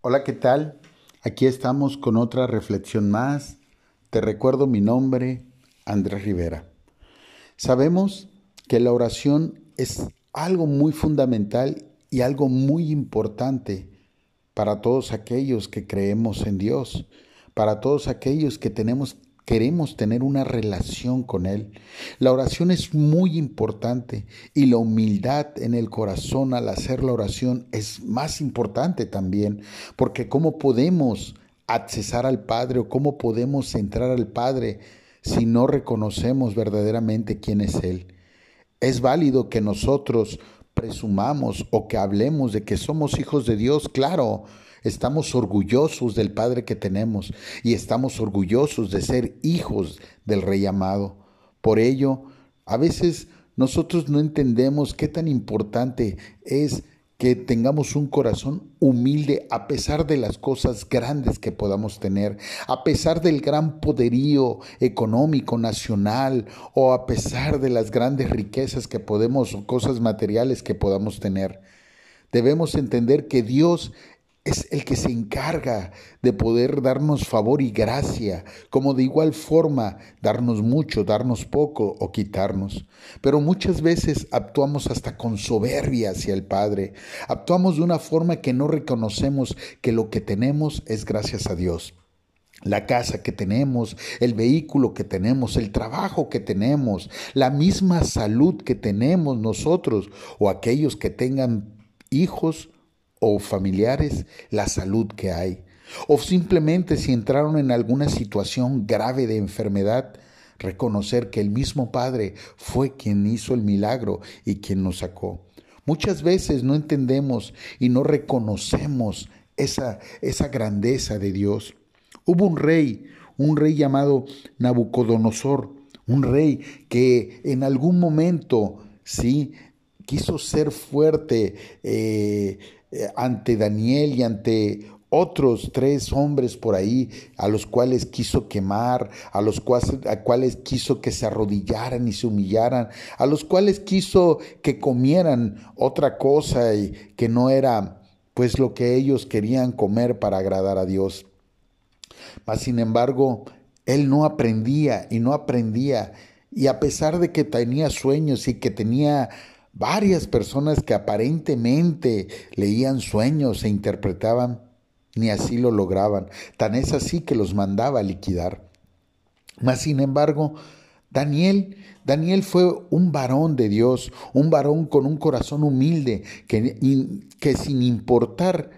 Hola, ¿qué tal? Aquí estamos con otra reflexión más. Te recuerdo mi nombre, Andrés Rivera. Sabemos que la oración es algo muy fundamental y algo muy importante para todos aquellos que creemos en Dios, para todos aquellos que tenemos queremos tener una relación con Él. La oración es muy importante y la humildad en el corazón al hacer la oración es más importante también, porque ¿cómo podemos accesar al Padre o cómo podemos entrar al Padre si no reconocemos verdaderamente quién es Él? Es válido que nosotros presumamos o que hablemos de que somos hijos de Dios, claro, Estamos orgullosos del Padre que tenemos y estamos orgullosos de ser hijos del Rey amado. Por ello, a veces nosotros no entendemos qué tan importante es que tengamos un corazón humilde a pesar de las cosas grandes que podamos tener, a pesar del gran poderío económico nacional o a pesar de las grandes riquezas que podemos o cosas materiales que podamos tener. Debemos entender que Dios es el que se encarga de poder darnos favor y gracia, como de igual forma darnos mucho, darnos poco o quitarnos. Pero muchas veces actuamos hasta con soberbia hacia el Padre, actuamos de una forma que no reconocemos que lo que tenemos es gracias a Dios. La casa que tenemos, el vehículo que tenemos, el trabajo que tenemos, la misma salud que tenemos nosotros o aquellos que tengan hijos o familiares la salud que hay, o simplemente si entraron en alguna situación grave de enfermedad, reconocer que el mismo Padre fue quien hizo el milagro y quien nos sacó. Muchas veces no entendemos y no reconocemos esa, esa grandeza de Dios. Hubo un rey, un rey llamado Nabucodonosor, un rey que en algún momento, sí, quiso ser fuerte, eh, eh, ante Daniel y ante otros tres hombres por ahí a los cuales quiso quemar, a los cuales, a cuales quiso que se arrodillaran y se humillaran, a los cuales quiso que comieran otra cosa y que no era pues lo que ellos querían comer para agradar a Dios. Mas sin embargo, él no aprendía y no aprendía y a pesar de que tenía sueños y que tenía Varias personas que aparentemente leían sueños e interpretaban, ni así lo lograban. Tan es así que los mandaba a liquidar. Mas, sin embargo, Daniel, Daniel fue un varón de Dios, un varón con un corazón humilde, que, que sin importar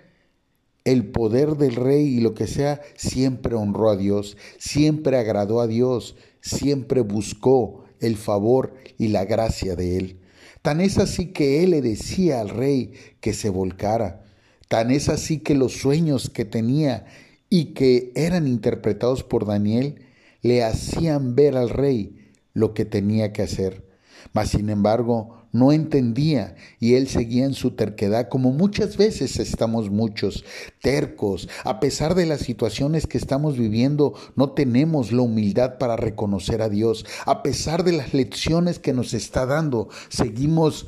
el poder del rey y lo que sea, siempre honró a Dios, siempre agradó a Dios, siempre buscó el favor y la gracia de él. Tan es así que él le decía al rey que se volcara. Tan es así que los sueños que tenía y que eran interpretados por Daniel le hacían ver al rey lo que tenía que hacer. Mas sin embargo, no entendía y él seguía en su terquedad, como muchas veces estamos muchos tercos. A pesar de las situaciones que estamos viviendo, no tenemos la humildad para reconocer a Dios. A pesar de las lecciones que nos está dando, seguimos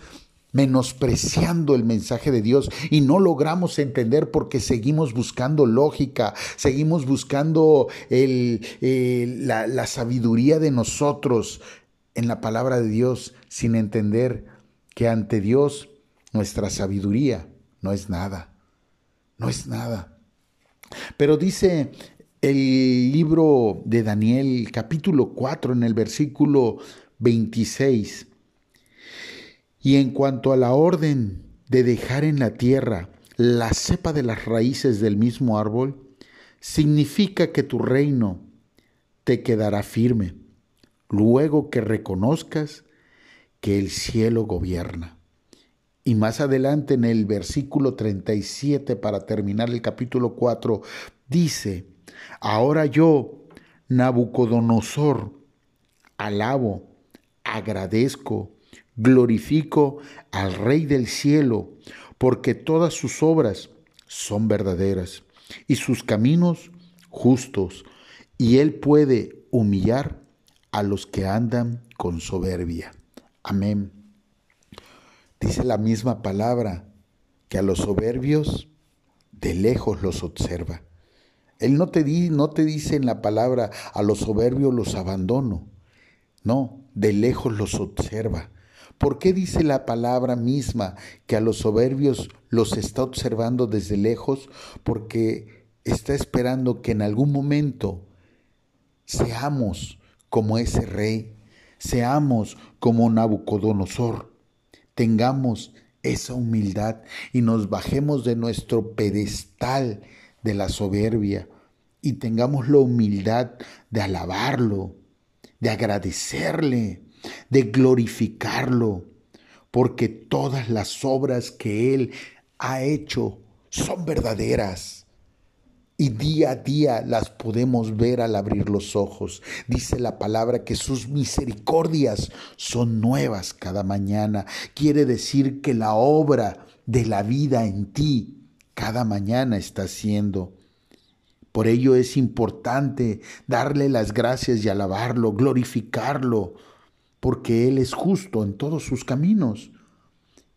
menospreciando el mensaje de Dios y no logramos entender porque seguimos buscando lógica, seguimos buscando la, la sabiduría de nosotros en la palabra de Dios sin entender que ante Dios nuestra sabiduría no es nada, no es nada. Pero dice el libro de Daniel capítulo 4 en el versículo 26, y en cuanto a la orden de dejar en la tierra la cepa de las raíces del mismo árbol, significa que tu reino te quedará firme, luego que reconozcas que el cielo gobierna. Y más adelante en el versículo 37, para terminar el capítulo 4, dice, ahora yo, Nabucodonosor, alabo, agradezco, glorifico al Rey del cielo, porque todas sus obras son verdaderas y sus caminos justos, y él puede humillar a los que andan con soberbia. Amén. Dice la misma palabra que a los soberbios de lejos los observa. Él no te, di, no te dice en la palabra, a los soberbios los abandono. No, de lejos los observa. ¿Por qué dice la palabra misma que a los soberbios los está observando desde lejos? Porque está esperando que en algún momento seamos como ese rey, seamos como Nabucodonosor, tengamos esa humildad y nos bajemos de nuestro pedestal de la soberbia y tengamos la humildad de alabarlo, de agradecerle, de glorificarlo, porque todas las obras que Él ha hecho son verdaderas y día a día las podemos ver al abrir los ojos. Dice la palabra que sus misericordias son nuevas cada mañana. Quiere decir que la obra de la vida en ti cada mañana está siendo. Por ello es importante darle las gracias y alabarlo, glorificarlo, porque Él es justo en todos sus caminos.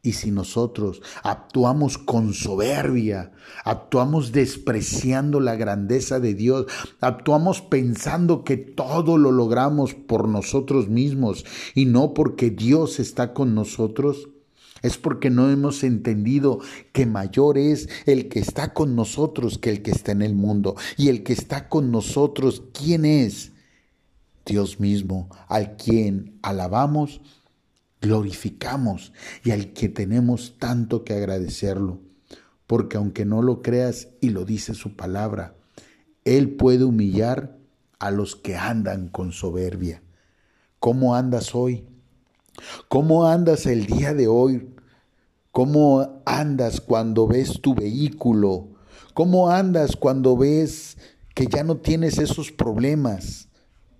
Y si nosotros actuamos con soberbia, actuamos despreciando la grandeza de Dios, actuamos pensando que todo lo logramos por nosotros mismos y no porque Dios está con nosotros, es porque no hemos entendido que mayor es el que está con nosotros que el que está en el mundo. Y el que está con nosotros, ¿quién es? Dios mismo, al quien alabamos glorificamos y al que tenemos tanto que agradecerlo. Porque aunque no lo creas y lo dice su palabra, Él puede humillar a los que andan con soberbia. ¿Cómo andas hoy? ¿Cómo andas el día de hoy? ¿Cómo andas cuando ves tu vehículo? ¿Cómo andas cuando ves que ya no tienes esos problemas?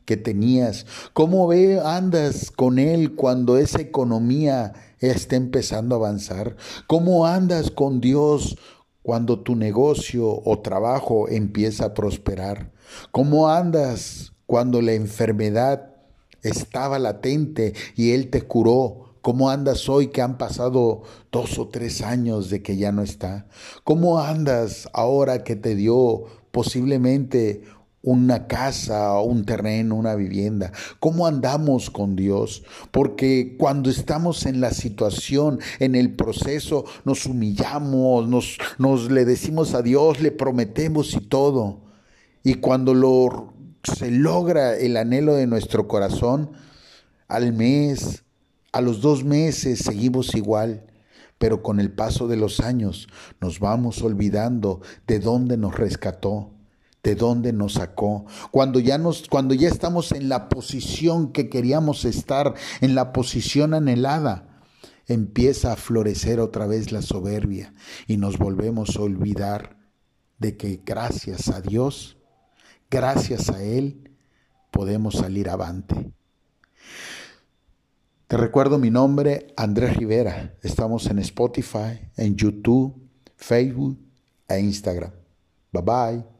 Que tenías? ¿Cómo ve, andas con Él cuando esa economía está empezando a avanzar? ¿Cómo andas con Dios cuando tu negocio o trabajo empieza a prosperar? ¿Cómo andas cuando la enfermedad estaba latente y Él te curó? ¿Cómo andas hoy que han pasado dos o tres años de que ya no está? ¿Cómo andas ahora que te dio posiblemente una casa, un terreno, una vivienda. ¿Cómo andamos con Dios? Porque cuando estamos en la situación, en el proceso, nos humillamos, nos, nos le decimos a Dios, le prometemos y todo. Y cuando lo, se logra el anhelo de nuestro corazón, al mes, a los dos meses seguimos igual pero con el paso de los años nos vamos olvidando de dónde nos rescató, de dónde nos sacó. Cuando ya nos cuando ya estamos en la posición que queríamos estar, en la posición anhelada, empieza a florecer otra vez la soberbia y nos volvemos a olvidar de que gracias a Dios, gracias a él podemos salir avante. Te recuerdo mi nombre, Andrés Rivera. Estamos en Spotify, en YouTube, Facebook e Instagram. Bye bye.